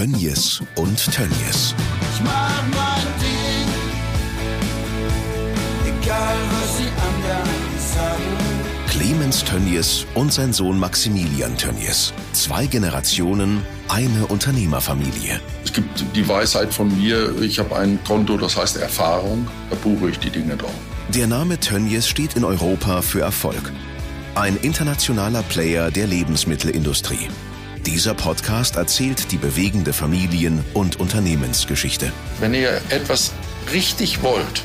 Tönnies und Tönnies. Ich mach mein Ding, egal was sie anderen sagen. Clemens Tönnies und sein Sohn Maximilian Tönnies. Zwei Generationen, eine Unternehmerfamilie. Es gibt die Weisheit von mir, ich habe ein Konto, das heißt Erfahrung, da buche ich die Dinge drauf. Der Name Tönnies steht in Europa für Erfolg. Ein internationaler Player der Lebensmittelindustrie. Dieser Podcast erzählt die bewegende Familien- und Unternehmensgeschichte. Wenn ihr etwas richtig wollt,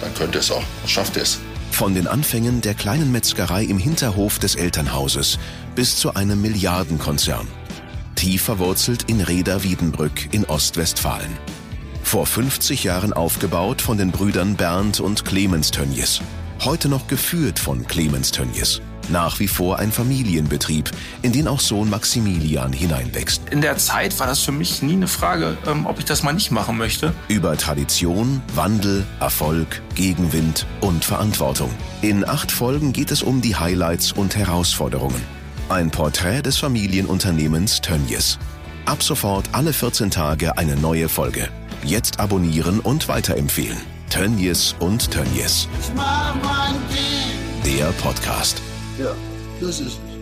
dann könnt ihr es auch, dann schafft ihr es. Von den Anfängen der kleinen Metzgerei im Hinterhof des Elternhauses bis zu einem Milliardenkonzern. Tief verwurzelt in Reda Wiedenbrück in Ostwestfalen. Vor 50 Jahren aufgebaut von den Brüdern Bernd und Clemens Tönnies. Heute noch geführt von Clemens Tönnies. Nach wie vor ein Familienbetrieb, in den auch Sohn Maximilian hineinwächst. In der Zeit war das für mich nie eine Frage, ähm, ob ich das mal nicht machen möchte. Über Tradition, Wandel, Erfolg, Gegenwind und Verantwortung. In acht Folgen geht es um die Highlights und Herausforderungen. Ein Porträt des Familienunternehmens Tönnies. Ab sofort alle 14 Tage eine neue Folge. Jetzt abonnieren und weiterempfehlen. Tönnies und Ding. Der Podcast. Ja, das ist es.